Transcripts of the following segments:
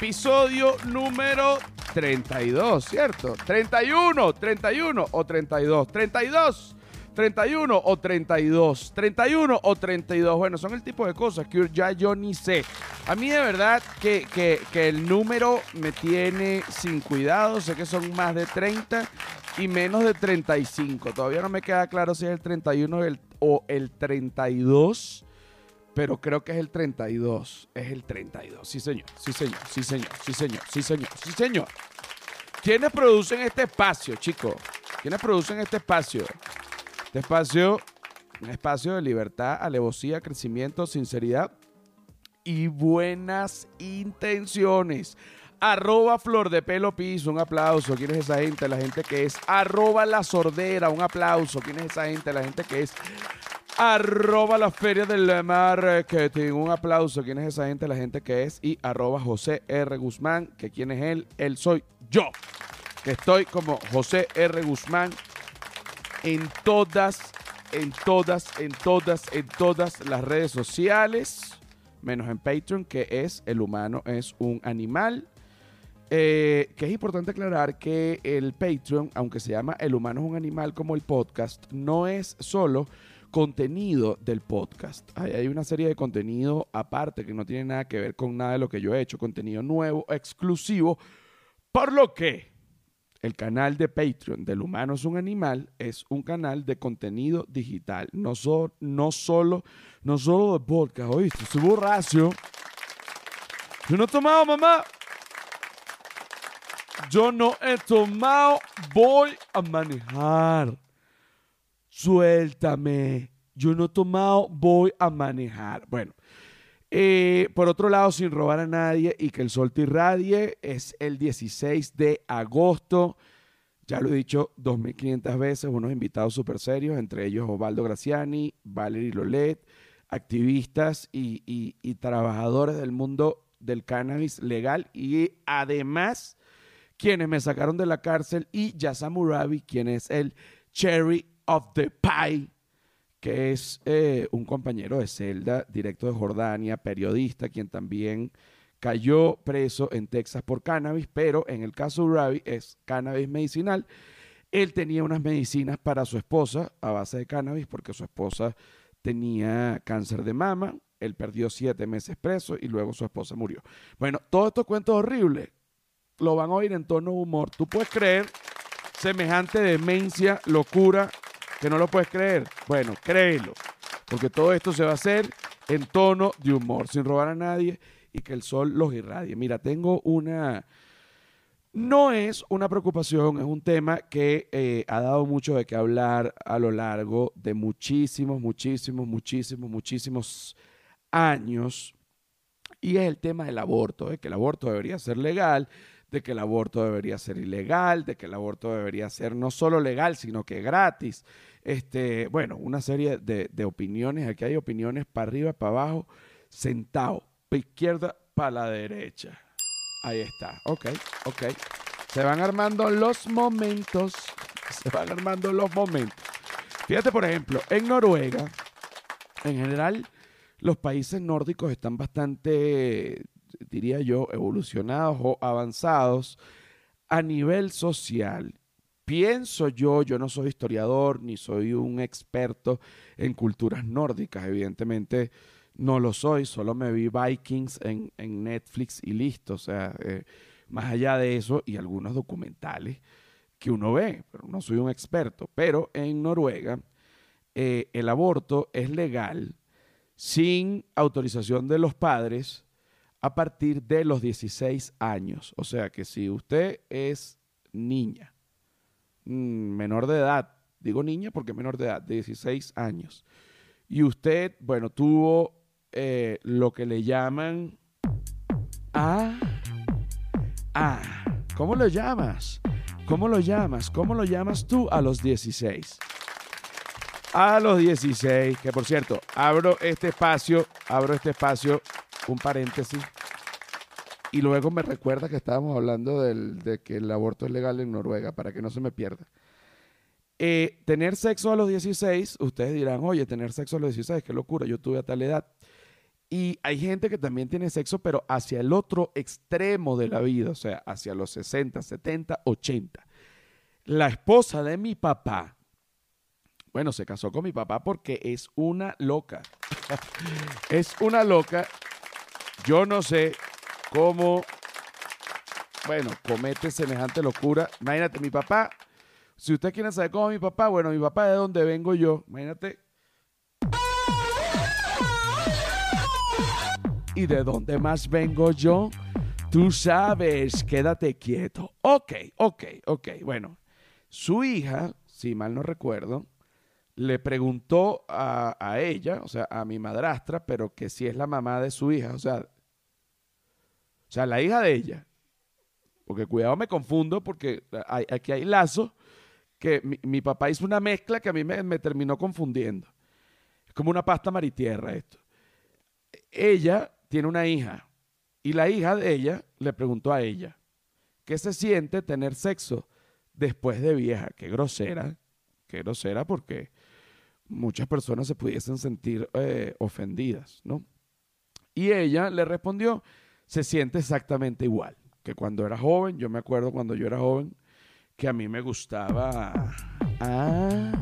episodio número 32, ¿cierto? 31, 31 o 32, 32. 31 o 32, 31 o 32. Bueno, son el tipo de cosas que ya yo ni sé. A mí de verdad que, que, el número me tiene sin cuidado. Sé que son más de 30 y menos de 35. Todavía no me queda claro si es el 31 o el, o el 32 pero creo que es el 32. Es el 32. Sí, señor. Sí, señor. Sí, señor. Sí, señor. Sí, señor. Sí, señor. ¿Quiénes producen este espacio, chicos? ¿Quiénes producen este espacio? Este espacio, un espacio de libertad, alevosía, crecimiento, sinceridad y buenas intenciones. Arroba Flor de Pelo Piso, un aplauso. ¿Quién es esa gente? La gente que es. Arroba La Sordera, un aplauso. ¿Quién es esa gente? La gente que es arroba la feria del marketing. Un aplauso. ¿Quién es esa gente? La gente que es. Y arroba José R. Guzmán, que quién es él. Él soy yo. Que estoy como José R. Guzmán en todas, en todas, en todas, en todas las redes sociales. Menos en Patreon, que es el humano es un animal. Eh, que es importante aclarar que el Patreon, aunque se llama El humano es un animal como el podcast, no es solo contenido del podcast. Hay, una serie de contenido aparte que no tiene nada que ver con nada de lo que yo he hecho, contenido nuevo, exclusivo, por lo que el canal de Patreon del humano es un animal es un canal de contenido digital, no, no solo no solo de podcast, ¿oíste? Soy borracho. Yo no he tomado, mamá. Yo no he tomado, voy a manejar. Suéltame. Yo no he tomado, voy a manejar. Bueno, eh, por otro lado, sin robar a nadie y que el sol te irradie, es el 16 de agosto. Ya lo he dicho 2.500 veces, unos invitados súper serios, entre ellos Osvaldo Graciani, Valerie Lolet, activistas y, y, trabajadores del mundo del cannabis legal y además quienes me sacaron de la cárcel y Yasamurabi, quien es el Cherry of the Pie, que es eh, un compañero de celda, directo de Jordania, periodista, quien también cayó preso en Texas por cannabis, pero en el caso de Ravi es cannabis medicinal. Él tenía unas medicinas para su esposa a base de cannabis porque su esposa tenía cáncer de mama. Él perdió siete meses preso y luego su esposa murió. Bueno, todo estos cuentos horribles lo van a oír en tono humor. Tú puedes creer semejante demencia, locura que no lo puedes creer. Bueno, créelo, porque todo esto se va a hacer en tono de humor, sin robar a nadie y que el sol los irradie. Mira, tengo una... No es una preocupación, es un tema que eh, ha dado mucho de qué hablar a lo largo de muchísimos, muchísimos, muchísimos, muchísimos años. Y es el tema del aborto, de que el aborto debería ser legal, de que el aborto debería ser ilegal, de que el aborto debería ser no solo legal, sino que gratis, este, bueno, una serie de, opiniones. Aquí hay opiniones para arriba, para abajo, sentado, para izquierda, para la derecha. Ahí está. Ok, ok. Se van armando los momentos. Se van armando los momentos. Fíjate, por ejemplo, en Noruega, en general, los países nórdicos están bastante, diría yo, evolucionados o avanzados a nivel social pienso yo, yo no soy historiador ni soy un experto en culturas nórdicas, evidentemente no lo soy, solo me vi Vikings en, Netflix y listo, o sea, eh, más allá de eso y algunos documentales que uno ve, pero no soy un experto, pero en Noruega eh, el aborto es legal sin autorización de los padres a partir de los 16 años, o sea que si usted es niña, menor de edad, digo niña porque menor de edad, de 16 años, y usted, bueno, tuvo eh, lo que le llaman... Ah, ah, ¿cómo lo llamas? ¿Cómo lo llamas? ¿Cómo lo llamas tú a los 16? A los 16, que por cierto, abro este espacio, abro este espacio, un paréntesis, y luego me recuerda que estábamos hablando de que el aborto es legal en Noruega, para que no se me pierda. Eh, tener sexo a los 16, ustedes dirán, oye, tener sexo a los 16, qué locura, yo tuve a tal edad. Y hay gente que también tiene sexo, pero hacia el otro extremo de la vida, o sea, hacia los 60, 70, 80. La esposa de mi papá, bueno, se casó con mi papá porque es una loca. es una loca. Yo no sé cómo, bueno, comete semejante locura. Imagínate, mi papá, si usted quiere saber cómo es mi papá, bueno, mi papá de dónde vengo yo. Imagínate. ¿Y de dónde más vengo yo? Tú sabes, quédate quieto. Ok, ok, ok. Bueno, su hija, si mal no recuerdo, le preguntó a, ella, o sea, a mi madrastra, pero que si es la mamá de su hija, o sea, o sea, la hija de ella. Porque cuidado, me confundo porque aquí hay lazos que mi, papá hizo una mezcla que a mí me, terminó confundiendo. Es como una pasta maritierra esto. Ella tiene una hija y la hija de ella le preguntó a ella, ¿qué se siente tener sexo después de vieja? Qué grosera, qué grosera porque muchas personas se pudiesen sentir eh, ofendidas, ¿no? Y ella le respondió, se siente exactamente igual que cuando era joven. Yo me acuerdo cuando yo era joven que a mí me gustaba... Ah,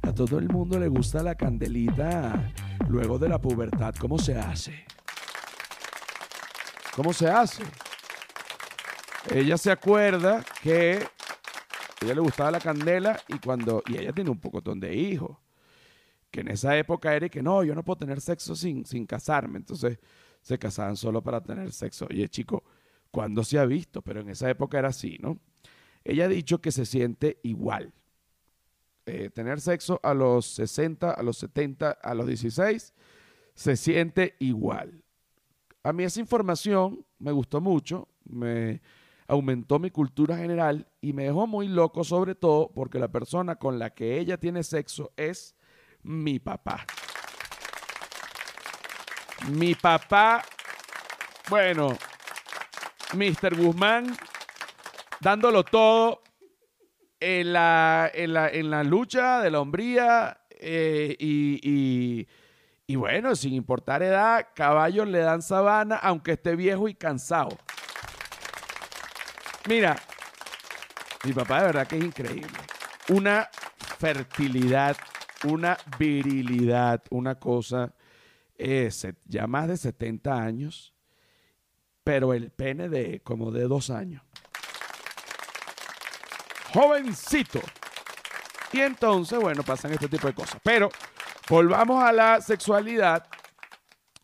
a todo el mundo le gusta la candelita luego de la pubertad. ¿Cómo se hace? ¿Cómo se hace? Ella se acuerda que a ella le gustaba la candela y cuando y ella tiene un pocotón de hijos que en esa época era que no, yo no puedo tener sexo sin, sin casarme. Entonces se casaban solo para tener sexo. Oye, chico, ¿cuándo se ha visto? Pero en esa época era así, ¿no? Ella ha dicho que se siente igual. Eh, tener sexo a los 60, a los 70, a los 16, se siente igual. A mí esa información me gustó mucho, me aumentó mi cultura general y me dejó muy loco, sobre todo porque la persona con la que ella tiene sexo es mi papá. Mi papá, bueno, Mr. Guzmán, dándolo todo en la, en la, lucha de la hombría eh, y, y, bueno, sin importar edad, caballos le dan sabana aunque esté viejo y cansado. Mira, mi papá de verdad que es increíble. Una fertilidad una virilidad, una cosa, ya más de 70 años, pero el pene de como de dos años. Jovencito. Y entonces, bueno, pasan este tipo de cosas. Pero volvamos a la sexualidad.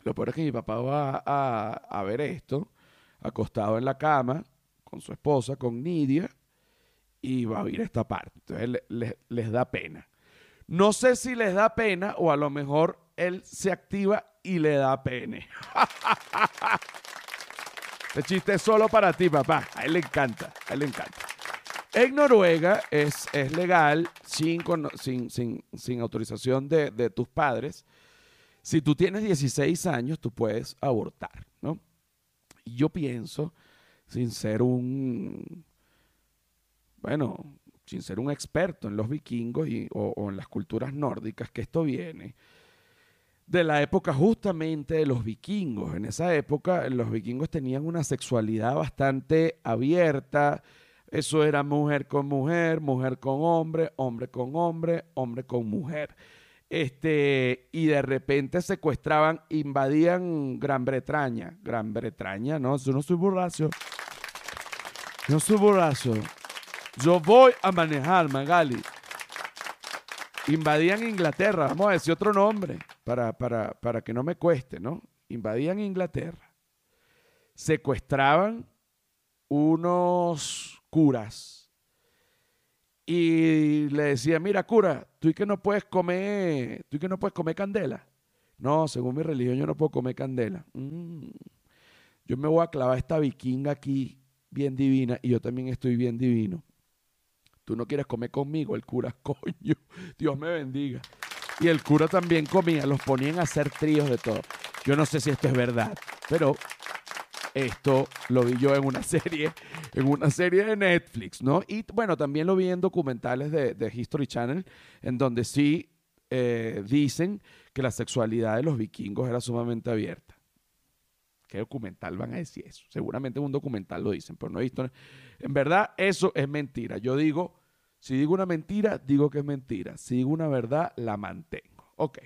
Lo peor es que mi papá va a, ver esto, acostado en la cama, con su esposa, con Nidia, y va a oír esta parte. Entonces les da pena. No sé si les da pena o a lo mejor él se activa y le da pene. Este chiste es solo para ti, papá. A él le encanta, a él le encanta. En Noruega es, es legal, sin, sin, sin, autorización de, de, tus padres. Si tú tienes 16 años, tú puedes abortar, ¿no? Y yo pienso, sin ser un, bueno, sin ser un experto en los vikingos y, o, en las culturas nórdicas, que esto viene de la época justamente de los vikingos. En esa época los vikingos tenían una sexualidad bastante abierta. Eso era mujer con mujer, mujer con hombre, hombre con hombre, hombre con mujer. Este, y de repente secuestraban, invadían Gran Bretaña. Gran Bretaña, no, yo no soy borracho. No soy borracho. Yo voy a manejar, Magali. Invadían Inglaterra, vamos a decir otro nombre, para, para, para que no me cueste, ¿no? Invadían Inglaterra. Secuestraban unos curas y le decían, mira cura, tú y que no puedes comer, tú y que no puedes comer candela. No, según mi religión yo no puedo comer candela. Mm. Yo me voy a clavar esta vikinga aquí bien divina y yo también estoy bien divino. Tú no quieres comer conmigo, el cura, coño, Dios me bendiga. Y el cura también comía, los ponían a hacer tríos de todo. Yo no sé si esto es verdad, pero esto lo vi yo en una serie, en una serie de Netflix, ¿no? Y bueno, también lo vi en documentales de, History Channel, en donde sí eh, dicen que la sexualidad de los vikingos era sumamente abierta. ¿Qué documental van a decir eso? Seguramente en un documental lo dicen, pero no he visto. En verdad, eso es mentira. Yo digo, si digo una mentira, digo que es mentira. Si digo una verdad, la mantengo. Ok.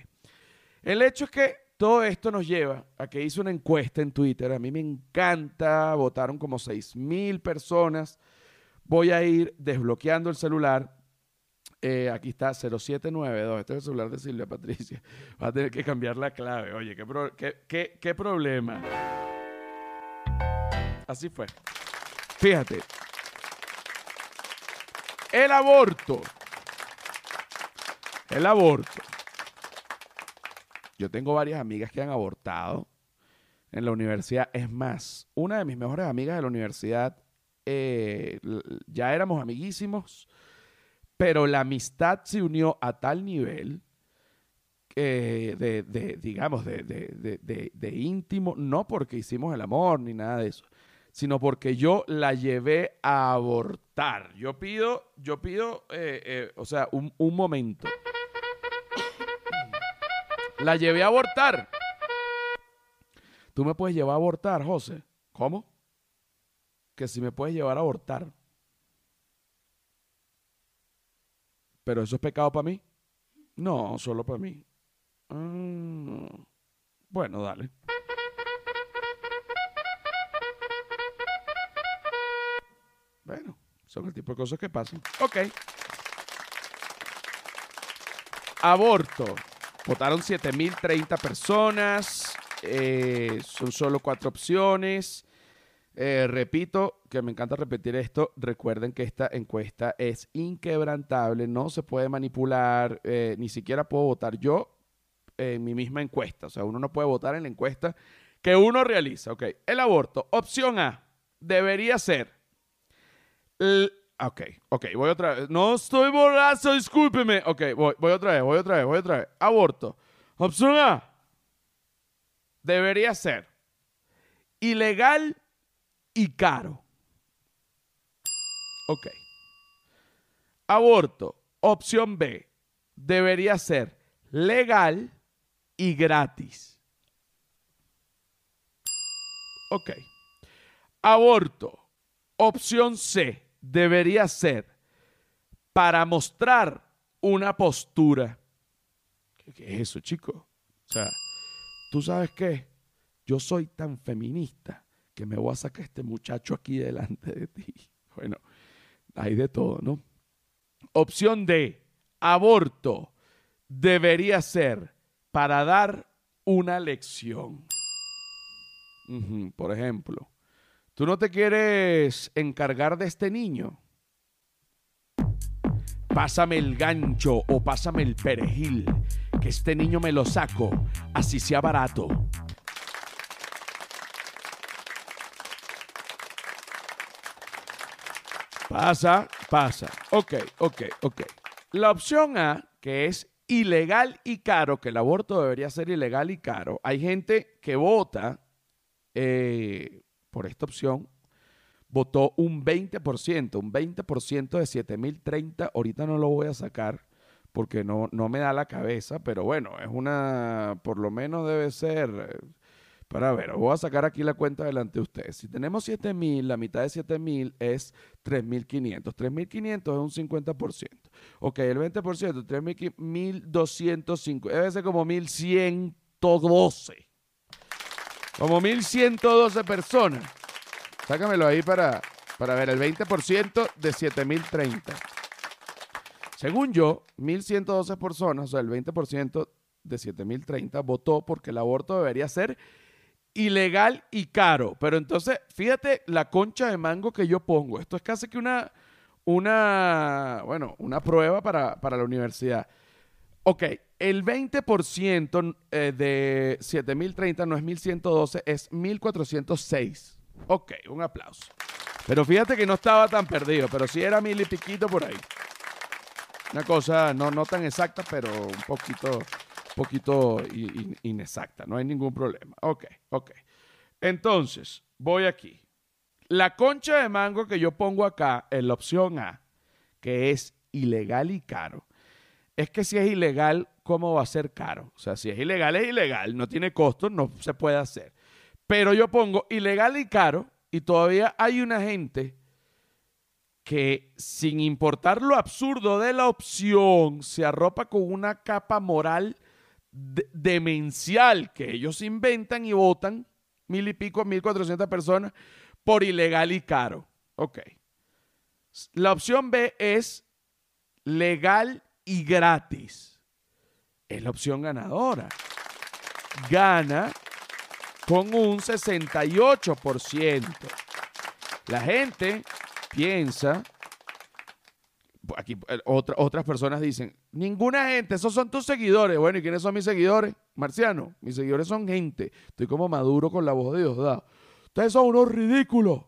El hecho es que todo esto nos lleva a que hice una encuesta en Twitter. A mí me encanta, votaron como 6 mil personas. Voy a ir desbloqueando el celular eh, aquí está 0792. Este es el celular de Silvia Patricia. Va a tener que cambiar la clave. Oye, qué, qué, problema. Así fue. Fíjate. El aborto. El aborto. Yo tengo varias amigas que han abortado en la universidad. Es más, una de mis mejores amigas de la universidad, eh, ya éramos amiguísimos pero la amistad se unió a tal nivel de, digamos, de, íntimo, no porque hicimos el amor ni nada de eso, sino porque yo la llevé a abortar. Yo pido, yo pido, eh, eh, o sea, un, un momento. La llevé a abortar. Tú me puedes llevar a abortar, José. ¿Cómo? Que si me puedes llevar a abortar. ¿Pero eso es pecado para mí? No, solo para mí. Mm, bueno, dale. Bueno, son el tipo de cosas que pasan. Ok. Aborto. Votaron 7.030 personas. Eh, son solo cuatro opciones. Eh, repito, que me encanta repetir esto, recuerden que esta encuesta es inquebrantable, no se puede manipular, eh, ni siquiera puedo votar yo en mi misma encuesta, o sea, uno no puede votar en la encuesta que uno realiza. Ok, el aborto, opción A, debería ser... ok, ok, voy otra vez. No estoy borracho, discúlpeme. Ok, voy, voy otra vez, voy otra vez, voy otra vez. Aborto. Opción A. Debería ser ilegal y caro. Ok. Aborto, opción B, debería ser legal y gratis. Ok. Aborto, opción C, debería ser para mostrar una postura. ¿Qué, es eso, chico? O sea, ¿tú sabes qué? Yo soy tan feminista que me voy a sacar este muchacho aquí delante de ti. Bueno, hay de todo, ¿no? Opción D, aborto debería ser para dar una lección. por ejemplo, ¿tú no te quieres encargar de este niño? Pásame el gancho o pásame el perejil, que este niño me lo saco, así sea barato. Pasa, pasa. Ok, ok, ok. La opción A, que es ilegal y caro, que el aborto debería ser ilegal y caro, hay gente que vota eh, por esta opción, votó un 20%, un 20% de 7030, ahorita no lo voy a sacar porque no, no me da la cabeza, pero bueno, es una, por lo menos debe ser para ver, voy a sacar aquí la cuenta delante de ustedes. Si tenemos 7000, la mitad de 7000 es 3500. 3500 es un 50%. Ok, el 20%, 3205. Debe ser como 1112. Como 1112 personas. Sácamelo ahí para, para ver el 20% de 7030. Según yo, 1112 personas, o sea, el 20% de 7030 votó porque el aborto debería ser ilegal y caro. Pero entonces, fíjate la concha de mango que yo pongo. Esto es casi que una, una, bueno, una prueba para, la universidad. Ok, el 20% eh, de 7030 no es 1112, es 1406. Ok, un aplauso. Pero fíjate que no estaba tan perdido, pero sí era mil y piquito por ahí. Una cosa no, tan exacta, pero un poquito poquito inexacta, no hay ningún problema. Ok, ok. Entonces, voy aquí. La concha de mango que yo pongo acá en la opción A, que es ilegal y caro, es que si es ilegal, ¿cómo va a ser caro? O sea, si es ilegal, es ilegal, no tiene costo, no se puede hacer. Pero yo pongo ilegal y caro y todavía hay una gente que sin importar lo absurdo de la opción, se arropa con una capa moral demencial que ellos inventan y votan mil y pico, mil cuatrocientas personas por ilegal y caro. Ok. La opción B es legal y gratis. Es la opción ganadora. Gana con un 68%. La gente piensa, aquí eh, otras personas dicen, ninguna gente, esos son tus seguidores. Bueno, ¿y quiénes son mis seguidores? Marciano, mis seguidores son gente. Estoy como maduro con la voz de Diosdado. Ustedes son unos ridículos.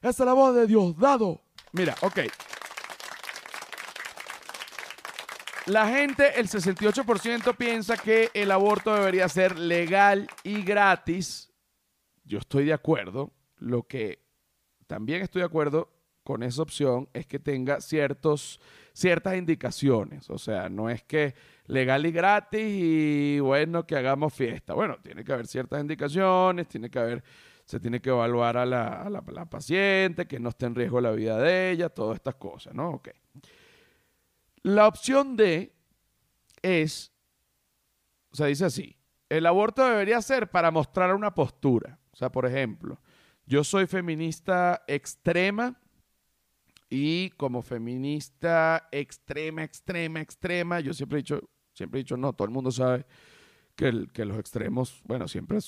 Esa es la voz de Diosdado. Mira, ok. La gente, el 68% piensa que el aborto debería ser legal y gratis. Yo estoy de acuerdo. Lo que también estoy de acuerdo con esa opción es que tenga ciertos, ciertas indicaciones. O sea, no es que legal y gratis y bueno, que hagamos fiesta. Bueno, tiene que haber ciertas indicaciones, tiene que haber, se tiene que evaluar a la, paciente, que no esté en riesgo la vida de ella, todas estas cosas, ¿no? Ok. La opción D es, o sea, dice así, el aborto debería ser para mostrar una postura. O sea, por ejemplo, yo soy feminista extrema y como feminista extrema, extrema, extrema, yo siempre he dicho, siempre he dicho, no, todo el mundo sabe que, que los extremos, bueno, siempre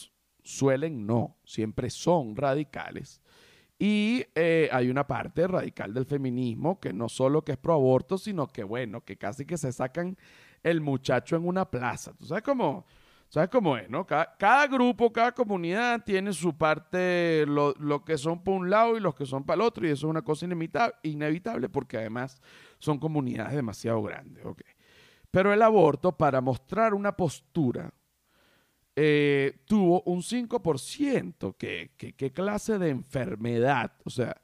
suelen no, siempre son radicales. Y eh, hay una parte radical del feminismo que no solo que es pro aborto, sino que bueno, que casi que se sacan el muchacho en una plaza. ¿Tú sabes cómo? ¿Sabes cómo es, no? Cada, grupo, cada comunidad tiene su parte, lo, que son para un lado y los que son para el otro, y eso es una cosa inevitable, porque además son comunidades demasiado grandes, ¿ok? Pero el aborto, para mostrar una postura, eh, tuvo un 5%. ¿Qué, qué clase de enfermedad? O sea,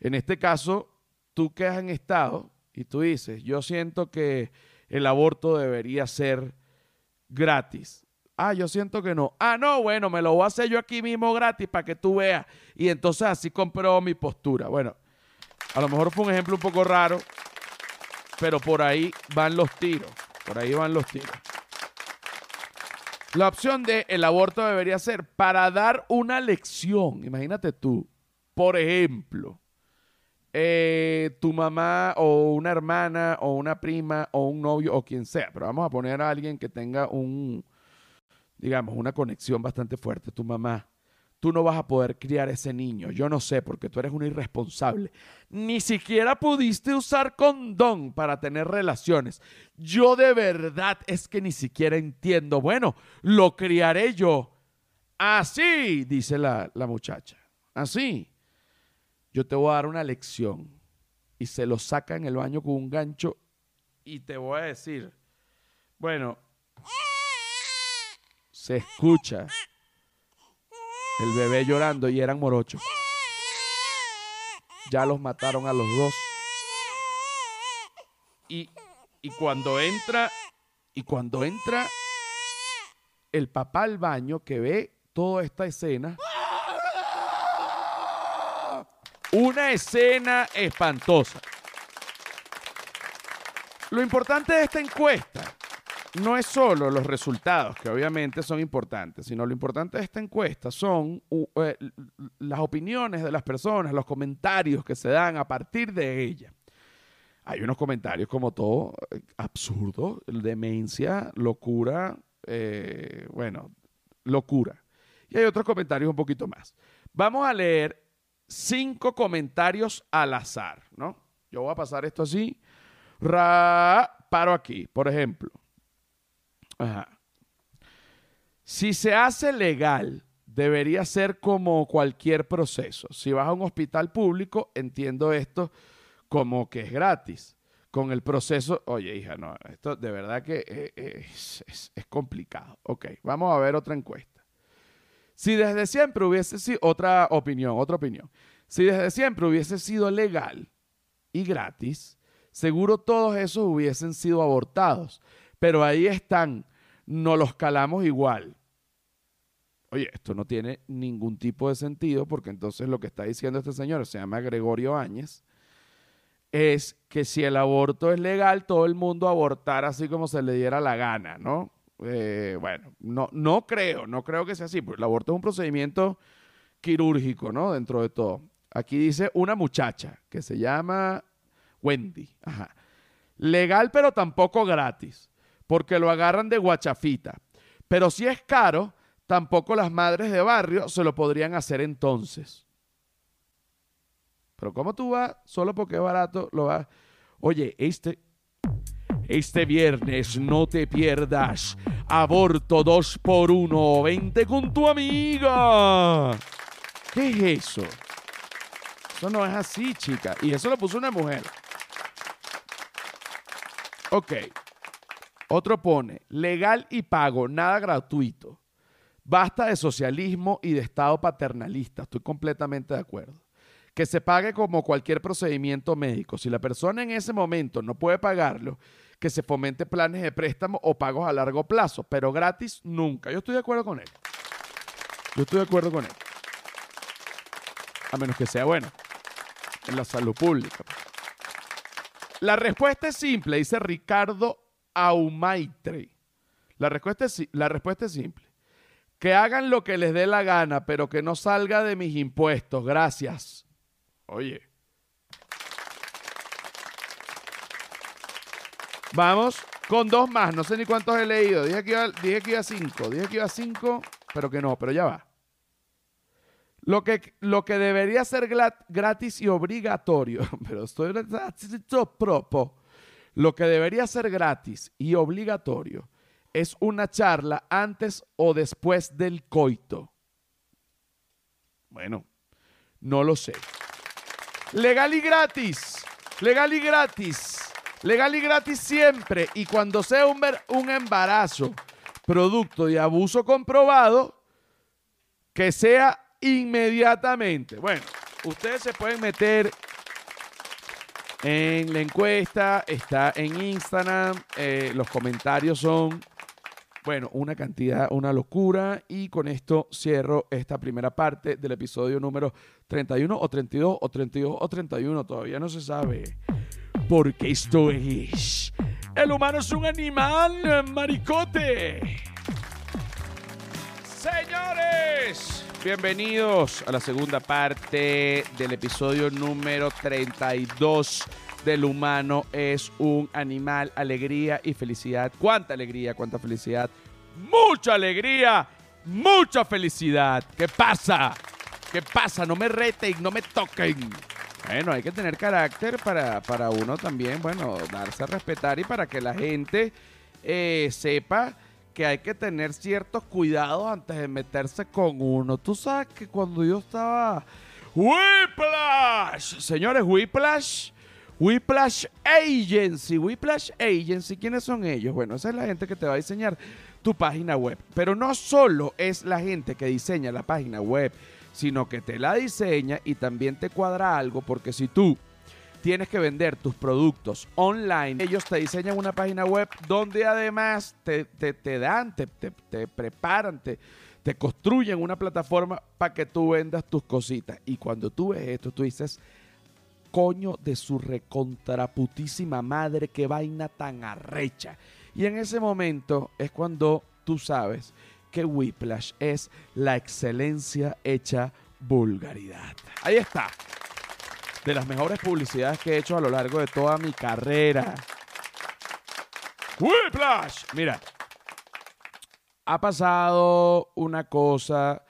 en este caso, tú quedas en estado y tú dices, yo siento que el aborto debería ser gratis Ah, yo siento que no. Ah, no, bueno, me lo voy a hacer yo aquí mismo gratis para que tú veas. Y entonces así compró mi postura. Bueno, a lo mejor fue un ejemplo un poco raro, pero por ahí van los tiros. Por ahí van los tiros. La opción de el aborto debería ser para dar una lección. Imagínate tú, por ejemplo, eh, tu mamá o una hermana o una prima o un novio o quien sea, pero vamos a poner a alguien que tenga un, digamos, una conexión bastante fuerte, tu mamá, tú no vas a poder criar ese niño. Yo no sé, porque tú eres una irresponsable. Ni siquiera pudiste usar condón para tener relaciones. Yo de verdad es que ni siquiera entiendo. Bueno, lo criaré yo. Así, dice la, la muchacha. Así. Yo te voy a dar una lección. Y se lo saca en el baño con un gancho y te voy a decir, bueno, se escucha el bebé llorando y eran morochos. Ya los mataron a los dos. Y, y cuando entra, y cuando entra el papá al baño que ve toda esta escena, una escena espantosa. Lo importante de esta encuesta no es solo los resultados, que obviamente son importantes, sino lo importante de esta encuesta son eh, las opiniones de las personas, los comentarios que se dan a partir de ella. Hay unos comentarios como todo, eh, absurdo, demencia, locura, eh, bueno, locura. Y hay otros comentarios un poquito más. Vamos a leer cinco comentarios al azar, ¿no? Yo voy a pasar esto así. Ra, paro aquí. Por ejemplo, si se hace legal, debería ser como cualquier proceso. Si vas a un hospital público, entiendo esto como que es gratis. Con el proceso, oye hija, no, esto de verdad que eh, eh, es, es complicado. Ok, vamos a ver otra encuesta. Si desde siempre hubiese sido, otra opinión, otra opinión. Si desde siempre hubiese sido legal y gratis, seguro todos esos hubiesen sido abortados. Pero ahí están, no los calamos igual. Oye, esto no tiene ningún tipo de sentido porque entonces lo que está diciendo este señor, se llama Gregorio Áñez, es que si el aborto es legal, todo el mundo abortar así como se le diera la gana, ¿no? Eh, bueno, no, no creo, no creo que sea así, porque el aborto es un procedimiento quirúrgico, ¿no? Dentro de todo. Aquí dice una muchacha que se llama Wendy. Legal, pero tampoco gratis, porque lo agarran de guachafita. Pero si es caro, tampoco las madres de barrio se lo podrían hacer entonces. Pero ¿cómo tú vas solo porque es barato? Lo vas. Oye, este, este viernes no te pierdas Aborto 2 por 1 Vente con tu amiga. ¿Qué es eso? Eso no es así, chica. Y eso lo puso una mujer. Ok. Otro pone, legal y pago, nada gratuito. Basta de socialismo y de Estado paternalista. Estoy completamente de acuerdo. Que se pague como cualquier procedimiento médico. Si la persona en ese momento no puede pagarlo, que se fomente planes de préstamo o pagos a largo plazo, pero gratis nunca. Yo estoy de acuerdo con él. Yo estoy de acuerdo con él. A menos que sea bueno en la salud pública. La respuesta es simple, dice Ricardo Aumaitre. La respuesta, es, simple. Que hagan lo que les dé la gana, pero que no salga de mis impuestos. Gracias. Oye. Vamos con dos más. No sé ni cuántos he leído. Dije que iba, dije que iba a cinco. Dije que iba a cinco, pero que no, pero ya va. Lo que, lo que debería ser gratis y obligatorio, pero estoy propo. Lo que debería ser gratis y obligatorio es una charla antes o después del coito. Bueno, no lo sé. Legal y gratis. Legal y gratis. Legal y gratis siempre. Y cuando sea un, un embarazo producto de abuso comprobado, que sea inmediatamente. Bueno, ustedes se pueden meter en la encuesta, está en Instagram, eh, los comentarios son, bueno, una cantidad, una locura. Y con esto cierro esta primera parte del episodio número 31 o 32 o 32 o 31, todavía no se sabe. Porque esto es... El humano es un animal, maricote. Señores, bienvenidos a la segunda parte del episodio número 32 del humano es un animal, alegría y felicidad. ¿Cuánta alegría, cuánta felicidad? Mucha alegría, mucha felicidad. ¿Qué pasa? ¿Qué pasa? No me reten, no me toquen. Bueno, hay que tener carácter para, para uno también, bueno, darse a respetar y para que la gente eh, sepa que hay que tener ciertos cuidados antes de meterse con uno. Tú sabes que cuando yo estaba... Whiplash, señores, Whiplash, Whiplash Agency, Whiplash Agency, ¿quiénes son ellos? Bueno, esa es la gente que te va a diseñar tu página web. Pero no solo es la gente que diseña la página web, sino que te la diseña y también te cuadra algo, porque si tú tienes que vender tus productos online. Ellos te diseñan una página web donde además te, dan, te, te, preparan, te, te construyen una plataforma para que tú vendas tus cositas. Y cuando tú ves esto, tú dices, coño de su recontraputísima madre, qué vaina tan arrecha. Y en ese momento es cuando tú sabes que Whiplash es la excelencia hecha vulgaridad. Ahí está de las mejores publicidades que he hecho a lo largo de toda mi carrera. Whiplash. Mira, ha pasado una cosa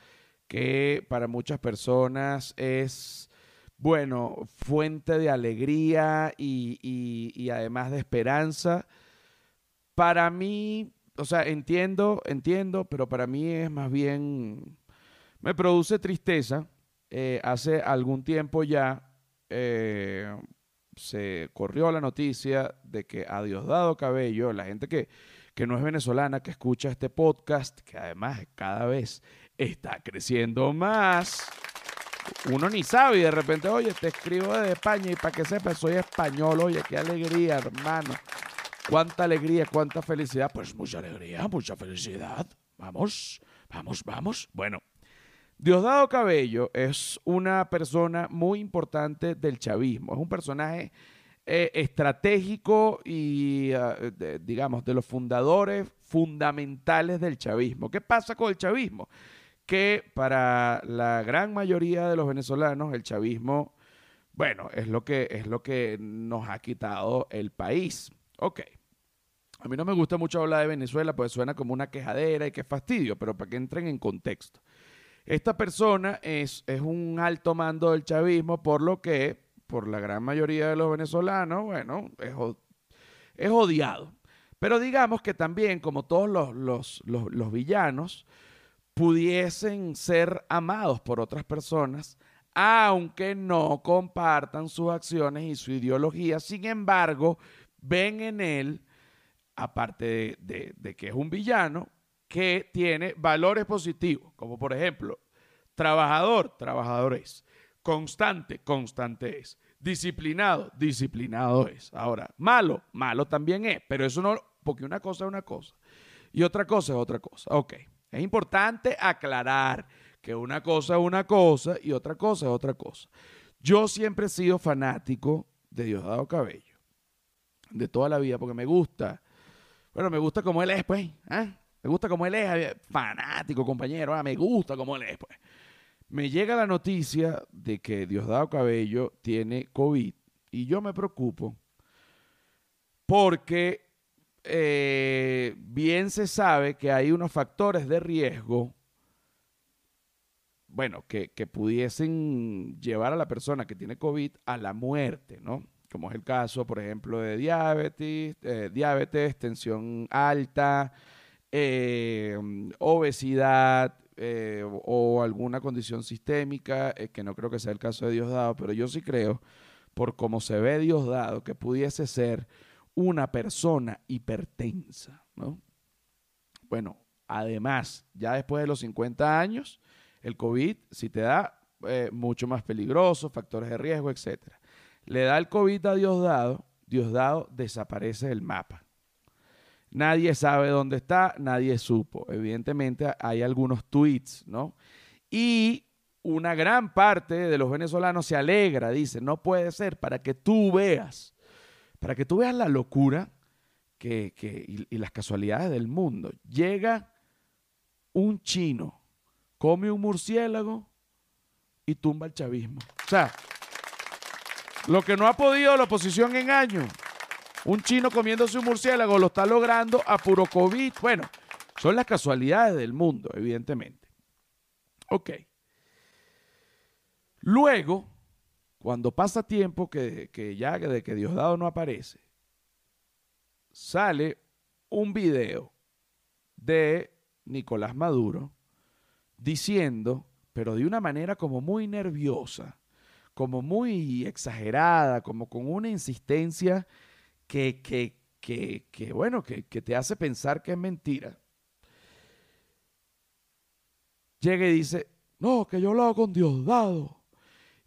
que para muchas personas es, bueno, fuente de alegría y, y además de esperanza. Para mí, o sea, entiendo, entiendo, pero para mí es más bien, me produce tristeza. Eh, hace algún tiempo ya eh, se corrió la noticia de que a Diosdado Cabello, la gente que, que no es venezolana, que escucha este podcast, que además cada vez está creciendo más, uno ni sabe y de repente, oye, te escribo desde España y para que sepas, soy español, oye, qué alegría, hermano. Cuánta alegría, cuánta felicidad. Pues mucha alegría, mucha felicidad. Vamos, vamos, vamos. Bueno, Diosdado Cabello es una persona muy importante del chavismo. Es un personaje eh, estratégico y, ah, digamos, de los fundadores fundamentales del chavismo. ¿Qué pasa con el chavismo? Que para la gran mayoría de los venezolanos el chavismo, bueno, es lo que, es lo que nos ha quitado el país. Ok. A mí no me gusta mucho hablar de Venezuela, pues suena como una quejadera y qué fastidio, pero para que entren en contexto. Esta persona es, es un alto mando del chavismo, por lo que, por la gran mayoría de los venezolanos, bueno, es, es odiado. Pero digamos que también, como todos los, los, los villanos, pudiesen ser amados por otras personas, aunque no compartan sus acciones y su ideología. Sin embargo, ven en él aparte de, que es un villano, que tiene valores positivos, como por ejemplo, trabajador, trabajador es, constante, constante es, disciplinado, disciplinado es. Ahora, malo, malo también es, pero eso no, porque una cosa es una cosa y otra cosa es otra cosa. Ok, es importante aclarar que una cosa es una cosa y otra cosa es otra cosa. Yo siempre he sido fanático de Diosdado Cabello, de toda la vida, porque me gusta bueno, me gusta como él es, pues. ¿eh? Me gusta como él es, fanático, compañero. Ah, me gusta como él es, pues. Me llega la noticia de que Diosdado Cabello tiene COVID y yo me preocupo porque eh, bien se sabe que hay unos factores de riesgo, bueno, que, que pudiesen llevar a la persona que tiene COVID a la muerte, ¿no? como es el caso, por ejemplo, de diabetes, eh, diabetes tensión alta, eh, obesidad eh, o alguna condición sistémica, que no creo que sea el caso de Diosdado, pero yo sí creo, por cómo se ve Diosdado, que pudiese ser una persona hipertensa, ¿no? Bueno, además, ya después de los 50 años, el COVID, si te da, mucho más peligroso, factores de riesgo, etcétera. Le da el COVID a Diosdado, Diosdado desaparece del mapa. Nadie sabe dónde está, nadie supo. Evidentemente hay algunos tweets, ¿no? Y una gran parte de los venezolanos se alegra, dice, no puede ser, para que tú veas, para que tú veas la locura que, y, y las casualidades del mundo. Llega un chino, come un murciélago y tumba el chavismo. O sea, lo que no ha podido la oposición en años. Un chino comiéndose un murciélago lo está logrando a puro COVID. Bueno, son las casualidades del mundo, evidentemente. Ok. Luego, cuando pasa tiempo que, que ya de que Diosdado no aparece, sale un video de Nicolás Maduro diciendo, pero de una manera como muy nerviosa, como muy exagerada, como con una insistencia que, que, que, que bueno, que, que, te hace pensar que es mentira. Llega y dice, no, que yo lo hago con Diosdado.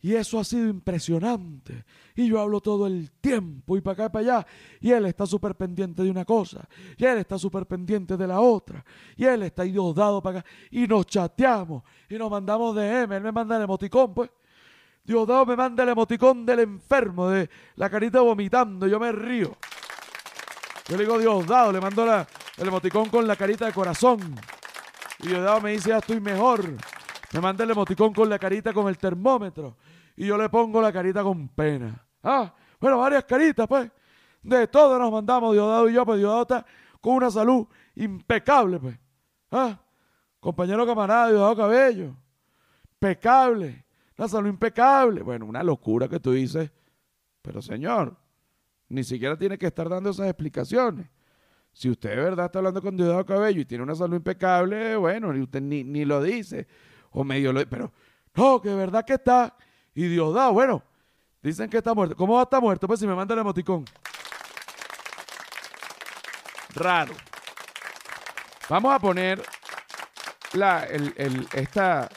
Y eso ha sido impresionante. Y yo hablo todo el tiempo y para acá y para allá. Y él está súper pendiente de una cosa. Y él está súper pendiente de la otra. Y él está Diosdado para acá. Y nos chateamos. Y nos mandamos DM. Él me manda el emoticón, pues. Diosdado me manda el emoticón del enfermo, de la carita vomitando, yo me río. Yo le digo Diosdado, le mando el emoticón con la carita de corazón. Y Diosdado me dice, ya estoy mejor. Me manda el emoticón con la carita con el termómetro. Y yo le pongo la carita con pena. Ah, bueno, varias caritas, pues. De todo nos mandamos Diosdado y yo, pues Diosdado está con una salud impecable, pues. Ah, compañero camarada, Diosdado Cabello. Impecable la salud impecable. Bueno, una locura que tú dices, pero señor, ni siquiera tiene que estar dando esas explicaciones. Si usted de verdad está hablando con Diosdado Cabello y tiene una salud impecable, bueno, ni usted ni, ni lo dice, o medio lo pero no, que de verdad que está. Y Diosdado, bueno, dicen que está muerto. ¿Cómo va a estar muerto? Pues si me manda el emoticón. Raro. Vamos a poner la, el, esta,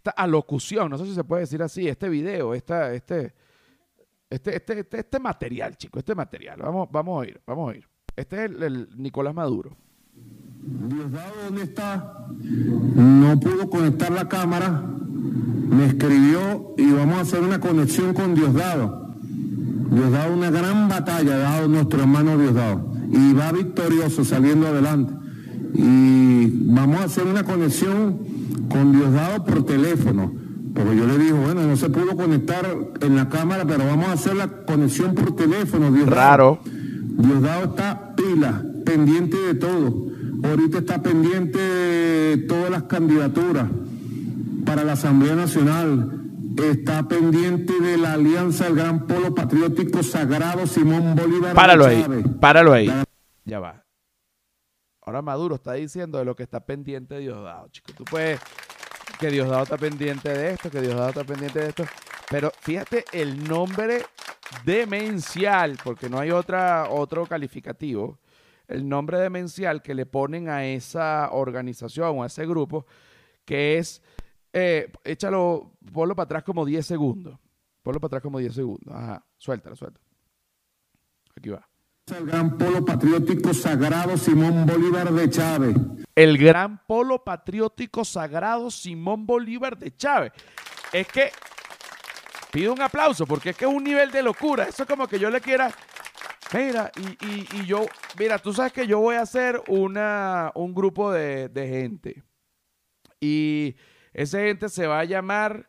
esta alocución, no sé si se puede decir así, este video, esta, este, este, este, este, este material, chicos, este material. Vamos, vamos a oír, vamos a oír. Este es el, el Nicolás Maduro. Diosdado, ¿dónde está? No pudo conectar la cámara. Me escribió y vamos a hacer una conexión con Diosdado. Diosdado, una gran batalla ha dado nuestro hermano Diosdado. Y va victorioso saliendo adelante. Y vamos a hacer una conexión con Diosdado por teléfono. Pero yo le digo, bueno, no se pudo conectar en la cámara, pero vamos a hacer la conexión por teléfono. Diosdado. Raro. Diosdado está pila, pendiente de todo. Ahorita está pendiente de todas las candidaturas para la Asamblea Nacional. Está pendiente de la alianza del Gran Polo Patriótico Sagrado Simón Bolívar. Páralo ahí, páralo ahí. Ya va. Ahora Maduro está diciendo de lo que está pendiente de Diosdado, chicos. Tú puedes que Diosdado está pendiente de esto, que Diosdado está pendiente de esto. Pero fíjate el nombre demencial, porque no hay otra, otro calificativo. El nombre demencial que le ponen a esa organización o a ese grupo, que es, eh, échalo, ponlo para atrás como 10 segundos. Ponlo para atrás como 10 segundos. Ajá, suéltalo, suéltalo. Aquí va. El Gran Polo Patriótico Sagrado Simón Bolívar de Chávez. el gran polo patriótico sagrado Simón Bolívar de Chávez. Es que pido un aplauso porque es que es un nivel de locura. Eso es como que yo le quiera. Mira, y, y- yo, mira, tú sabes que yo voy a hacer una, un grupo de, de gente. Y esa gente se va a llamar,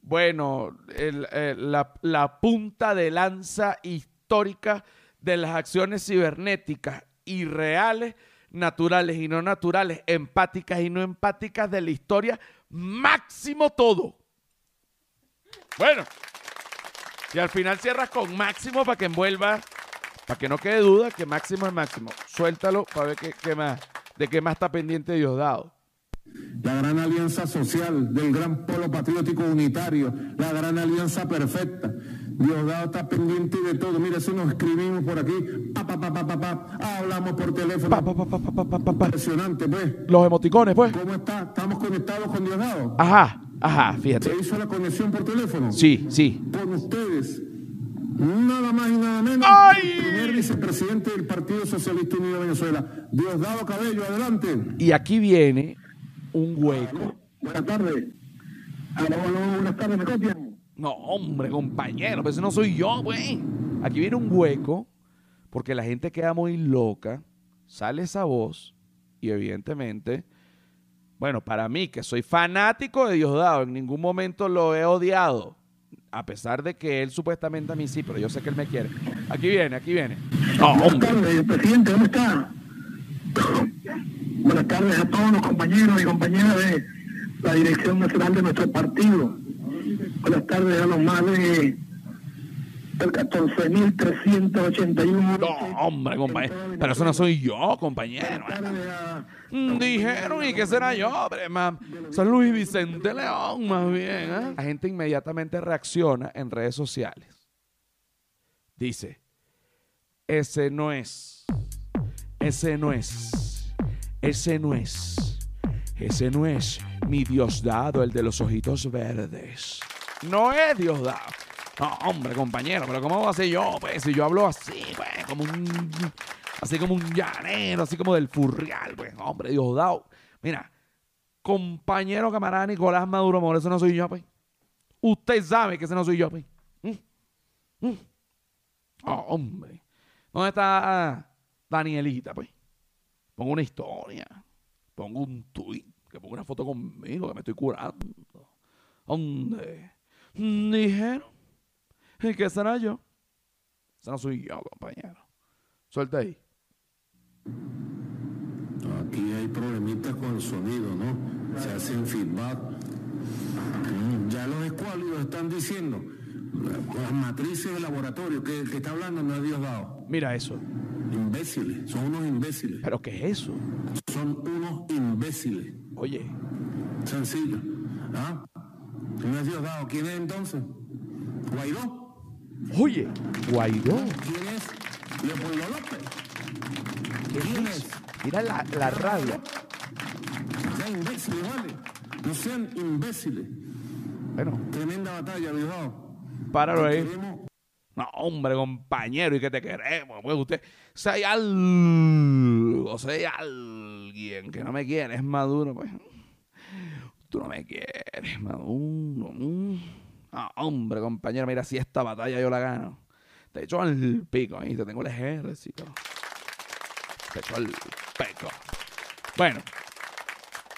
bueno, el- la, la punta de lanza histórica de las acciones cibernéticas y reales, naturales y no naturales, empáticas y no empáticas de la historia, máximo todo. Bueno, y al final cierras con máximo para que envuelva, para que no quede duda que máximo es máximo. Suéltalo para ver qué, más, de qué más está pendiente Diosdado. la gran alianza social del gran polo patriótico unitario, la gran alianza perfecta. Diosdado está pendiente de todo. Mira, eso nos escribimos por aquí, pa, pa, pa, pa, pa, pa, hablamos por teléfono. Pa, pa, pa, pa, pa, pa, pa, pa. Impresionante, pues. Los emoticones, pues. ¿Cómo está? ¿Estamos conectados con Diosdado? Ajá, ajá, fíjate. ¿Se hizo la conexión por teléfono? Sí, sí. Con ustedes. Nada más y nada menos. ¡Ay! Primer vicepresidente del Partido Socialista Unido de Venezuela. Diosdado Cabello, adelante. Y aquí viene un hueco. Buenas tardes. Buenas tardes, ¿me copian? No, hombre, compañero, pero ese no soy yo, güey. Aquí viene un hueco porque la gente queda muy loca, sale esa voz y evidentemente, bueno, para mí que soy fanático de Diosdado, en ningún momento lo he odiado, a pesar de que él supuestamente a mí sí, pero yo sé que él me quiere. Aquí viene, aquí viene. No, Buenas hombre. tardes, presidente, ¿cómo está? Buenas tardes a todos los compañeros y compañeras de la dirección nacional de nuestro partido. Buenas tardes a los más de del 14.381. No, hombre, compañero. Pero eso no soy yo, compañero. Mm, Dijeron, ¿y qué será yo, hombre? ma? San Luis Vicente León, más bien. ¿eh? La gente inmediatamente reacciona en redes sociales. Dice, ese no es, ese no es, ese no es, ese no es mi Diosdado, el de los ojitos verdes. No es Diosdado. No, hombre, compañero, pero ¿cómo va a ser yo? Pues si yo hablo así, pues, como un así como un llanero, así como del furrial, pues, hombre, Diosdado. Mira, compañero camarada Nicolás Maduro Moro, ese no soy yo, pues. Usted sabe que ese no soy yo, pues. Mm, mm. Hombre. ¿Dónde está ah, Danielita, pues? Pongo una historia. Pongo un tuit. Que pongo una foto conmigo, que me estoy curando. ¿Dónde? Dijeron. ¿Y qué será yo? Ese no soy yo, compañero. Suelta ahí. Aquí hay problemitas con el sonido, ¿no? Se hacen feedback. Mm, Ya los escuálidos están diciendo, las matrices de laboratorio, que el que está hablando no es Diosdado. Mira eso. Imbéciles, son unos imbéciles. ¿Pero qué es eso? Son unos imbéciles. Oye, Sencillo. ¿Ah? No es Diosdado. ¿Quién es entonces? ¿Guaidó? oye, Guaidó. ¿Quién es? Leopoldo López. ¿Qué ¿Quién es? Mira la, la rabia. Ya imbéciles, vale. No sean imbéciles. Bueno, Tremenda batalla, Diosdado. páralo ahí. No, hombre, compañero, y que te queremos. Pues usted, si hay algo, si hay alguien que no me quiere, es Maduro, pues. Tú no me quieres, Maduro. No, hombre, compañero, mira, si esta batalla yo la gano, te echo al pico, ahí te tengo el ejército. Te echo al pico. Bueno,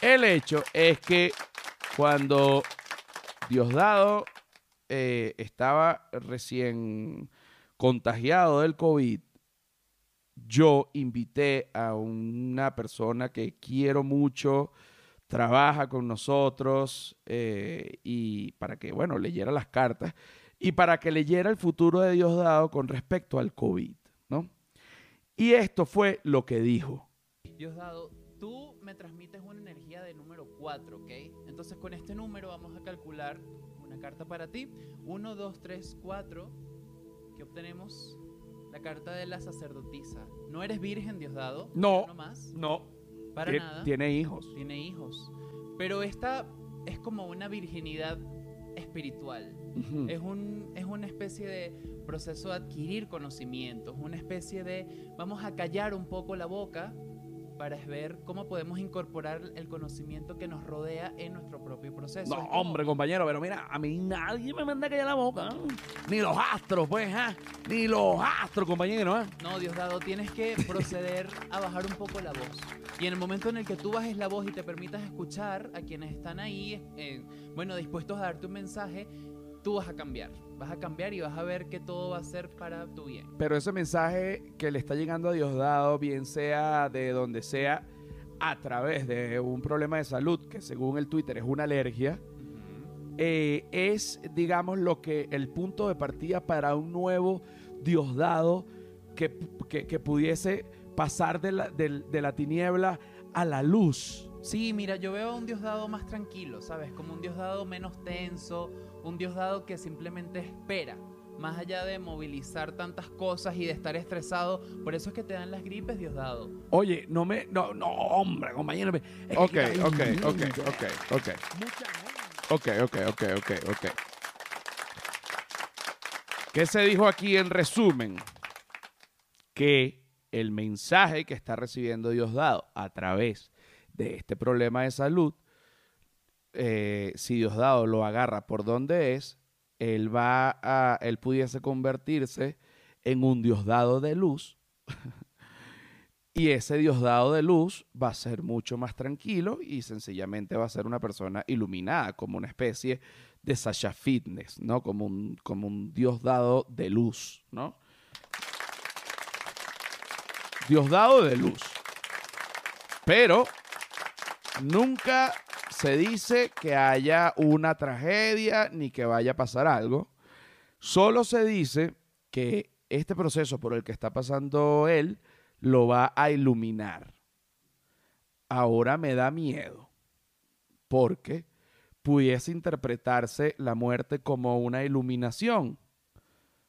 el hecho es que cuando Diosdado eh, estaba recién contagiado del COVID, yo invité a una persona que quiero mucho, trabaja con nosotros, eh, y para que, bueno, leyera las cartas y para que leyera el futuro de Diosdado con respecto al COVID, ¿no? Y esto fue lo que dijo. Diosdado, tú me transmites una energía de número 4, ¿ok? Entonces con este número vamos a calcular una carta para ti. 1, 2, 3, 4. ¿Qué obtenemos? La carta de la sacerdotisa. ¿No eres virgen, Diosdado? No. ¿No más? No, Para tie- nada. tiene hijos. Tiene hijos. Pero esta es como una virginidad espiritual. Es, un, es una especie de proceso de adquirir conocimientos, una especie de vamos a callar un poco la boca para ver cómo podemos incorporar el conocimiento que nos rodea en nuestro propio proceso. No, como- hombre, compañero, pero mira, a mí nadie me manda callar la boca. ¿eh? Ni los astros, pues, ¿ah? Ni los astros, compañero, ¿eh? No, Diosdado, tienes que proceder a bajar un poco la voz. Y en el momento en el que tú bajes la voz y te permitas escuchar a quienes están ahí, eh, bueno, dispuestos a darte un mensaje, tú vas a cambiar. Vas a cambiar y vas a ver que todo va a ser para tu bien. Pero ese mensaje que le está llegando a Diosdado, bien sea de donde sea, a través de un problema de salud, que según el Twitter es una alergia, eh, es, digamos, lo que el punto de partida para un nuevo Diosdado que, que, que pudiese pasar de la, del- de la tiniebla a la luz. Sí, mira, yo veo a un Diosdado más tranquilo, ¿sabes? Como un Diosdado menos tenso, un Diosdado que simplemente espera, más allá de movilizar tantas cosas y de estar estresado. Por eso es que te dan las gripes, Diosdado. Oye, no me. No, no, hombre, compañero. me- es que Ok, hay ok, gente, ok, ok, ok. mucha gente. Ok, ok, ok, ok, ok. ¿Qué se dijo aquí en resumen? Que el mensaje que está recibiendo Diosdado a través de este problema de salud, eh, si Diosdado lo agarra por donde es, él va a, él pudiese convertirse en un Diosdado de luz. y ese Diosdado de luz va a ser mucho más tranquilo y sencillamente va a ser una persona iluminada, como una especie de Sasha Fitness, ¿no? Como un, como un Diosdado de luz, ¿no? Diosdado de luz. Pero nunca se dice que haya una tragedia ni que vaya a pasar algo. Solo se dice que este proceso por el que está pasando él lo va a iluminar. Ahora me da miedo porque pudiese interpretarse la muerte como una iluminación,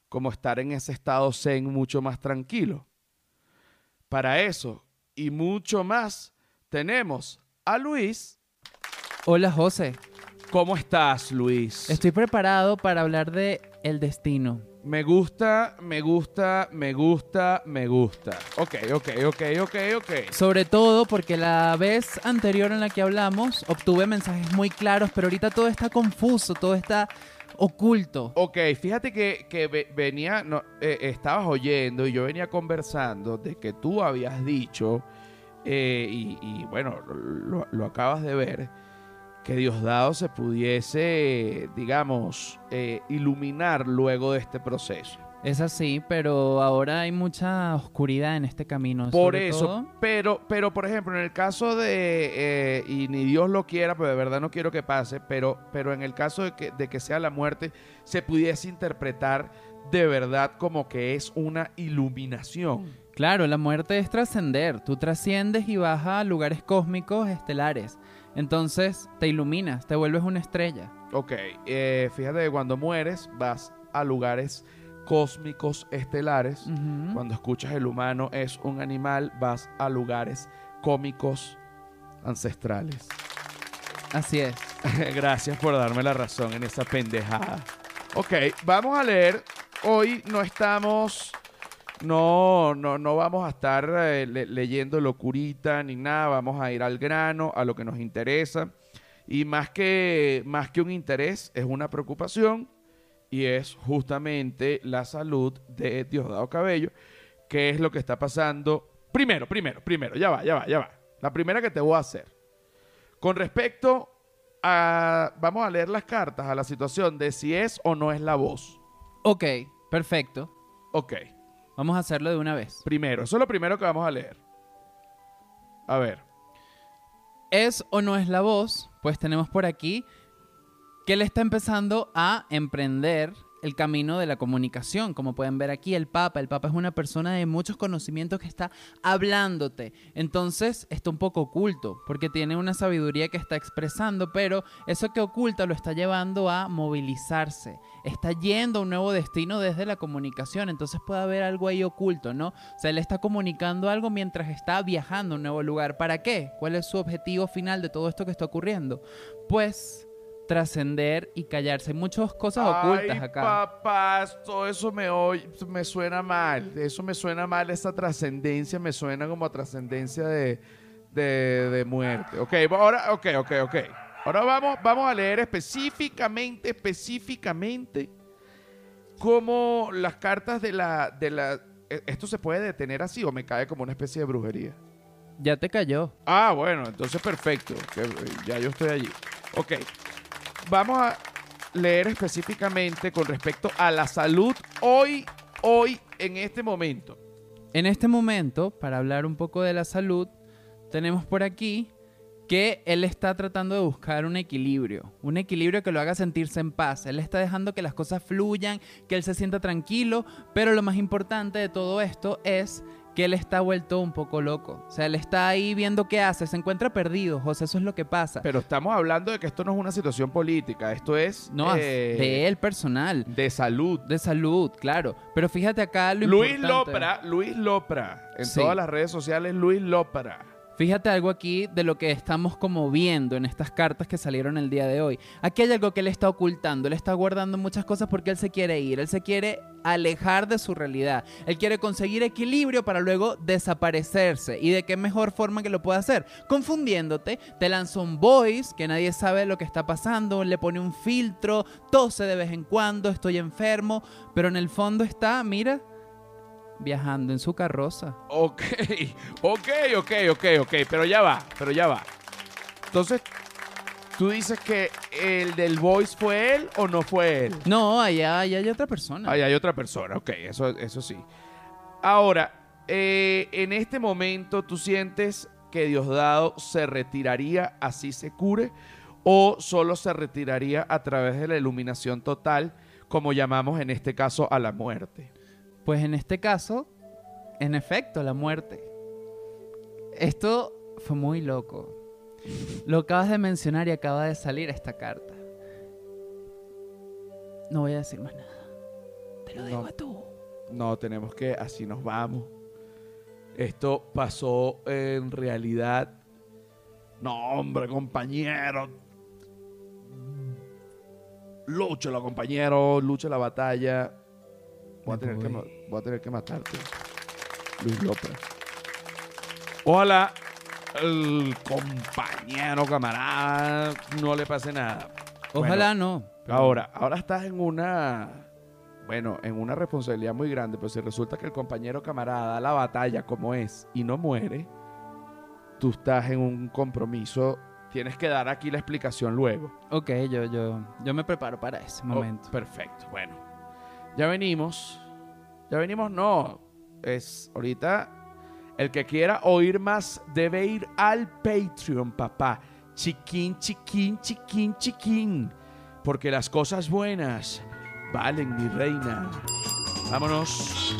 como estar en ese estado zen mucho más tranquilo. Para eso y mucho más tenemos a Luis. Hola, José. ¿Cómo estás, Luis? Estoy preparado para hablar de el destino. Me gusta, me gusta, me gusta, me gusta. Ok, ok, ok, ok, ok. Sobre todo porque la vez anterior en la que hablamos obtuve mensajes muy claros, pero ahorita todo está confuso, todo está oculto. Ok, fíjate que, que ve- venía, no, eh, estabas oyendo y yo venía conversando de que tú habías dicho, eh, y, y bueno, lo, lo acabas de ver, que Diosdado se pudiese, digamos, eh, iluminar luego de este proceso. Es así, pero ahora hay mucha oscuridad en este camino. Por eso, todo- pero, pero por ejemplo, en el caso de, eh, y ni Dios lo quiera, pero de verdad no quiero que pase, pero, pero en el caso de que, de que sea la muerte, se pudiese interpretar de verdad como que es una iluminación. Claro, la muerte es trascender. Tú trasciendes y vas a lugares cósmicos estelares. Entonces te iluminas, te vuelves una estrella. Ok, eh, fíjate que cuando mueres vas a lugares cósmicos estelares. Cuando escuchas el humano es un animal, vas a lugares cómicos ancestrales. Así es. Gracias por darme la razón en esa pendejada. Ok, vamos a leer. Hoy no estamos. No, no, no vamos a estar eh, le- leyendo locurita ni nada. Vamos a ir al grano, a lo que nos interesa. Y más que, más que un interés, es una preocupación. Y es justamente la salud de Diosdado Cabello. ¿Qué es lo que está pasando? Primero, primero, primero, ya va, ya va, ya va. La primera que te voy a hacer. Con respecto a. Vamos a leer las cartas a la situación de si es o no es la voz. Ok, perfecto. Ok, Vamos a hacerlo de una vez. primero, eso es lo primero que vamos a leer. A ver. ¿Es o no es la voz? Pues tenemos por aquí que él está empezando a emprender el camino de la comunicación. Como pueden ver aquí, el Papa. El Papa es una persona de muchos conocimientos que está hablándote. Entonces está un poco oculto, porque tiene una sabiduría que está expresando, pero eso que oculta lo está llevando a movilizarse. Está yendo a un nuevo destino desde la comunicación. Entonces puede haber algo ahí oculto, ¿no? O sea, él está comunicando algo mientras está viajando a un nuevo lugar. ¿Para qué? ¿Cuál es su objetivo final de todo esto que está ocurriendo? Pues trascender y callarse. Muchas cosas ocultas acá. papás, todo eso me, oye, me suena mal. Eso me suena mal, esa trascendencia me suena como a trascendencia de, de, de muerte. Ok, ahora, ok, ok, ok. Ahora vamos, vamos a leer específicamente, específicamente, cómo las cartas de la, de la... e- ¿Esto se puede detener así o me cae como una especie de brujería? Ya te cayó. Ah, bueno, entonces perfecto. que, ya yo estoy allí. Ok. Vamos a leer específicamente con respecto a la salud hoy, hoy, en este momento. En este momento, para hablar un poco de la salud, tenemos por aquí que él está tratando de buscar un equilibrio, un equilibrio que lo haga sentirse en paz. Él está dejando que las cosas fluyan, que él se sienta tranquilo, pero lo más importante de todo esto es que él está vuelto un poco loco. O sea, él está ahí viendo qué hace, se encuentra perdido, José, eso es lo que pasa. Pero estamos hablando de que esto no es una situación política, esto es no, eh, de él personal, de salud. de salud, claro. Pero fíjate acá lo Luis importante. Lopra, Luis Lopra, en Sí. todas las redes sociales, Luis Lopra. Fíjate algo aquí de lo que estamos como viendo en estas cartas que salieron el día de hoy. Aquí hay algo que él está ocultando, él está guardando muchas cosas porque él se quiere ir, él se quiere alejar de su realidad, él quiere conseguir equilibrio para luego desaparecerse. ¿Y de qué mejor forma que lo puede hacer? Confundiéndote, te lanza un voice que nadie sabe lo que está pasando, le pone un filtro, tose de vez en cuando, estoy enfermo, pero en el fondo está, mira, viajando en su carroza. Ok, ok, ok, ok, ok, pero ya va, pero ya va. Entonces, tú dices que el del voice fue él o no fue él. No, allá, allá hay otra persona. Ahí hay otra persona, ok, eso, eso sí. Ahora, eh, en este momento, ¿tú sientes que Diosdado se retiraría así se cure? ¿O solo se retiraría a través de la iluminación total, como llamamos en este caso a la muerte? Pues en este caso, en efecto, la muerte. Esto fue muy loco. Lo acabas de mencionar y acaba de salir esta carta. No voy a decir más nada. Te lo digo No. a tú. No, tenemos que, así nos vamos. Esto pasó en realidad. No, hombre, compañero. Lúchalo, compañero. Lucha la batalla. Voy a, tener que, voy. a tener que matarte. Luis López. Ojalá el compañero, camarada, no le pase nada. Ojalá no. pero- Ahora, ahora estás en una, bueno, en una responsabilidad muy grande, pero si resulta que el compañero camarada da la batalla como es y no muere, tú estás en un compromiso, tienes que dar aquí la explicación luego. Ok, yo, yo, yo me preparo para ese Oh, momento. perfecto, bueno. Ya venimos, ya venimos, no, es ahorita el que quiera oír más debe ir al Patreon, papá. Chiquín, chiquín, chiquín, chiquín. Porque las cosas buenas valen, mi reina. Vámonos.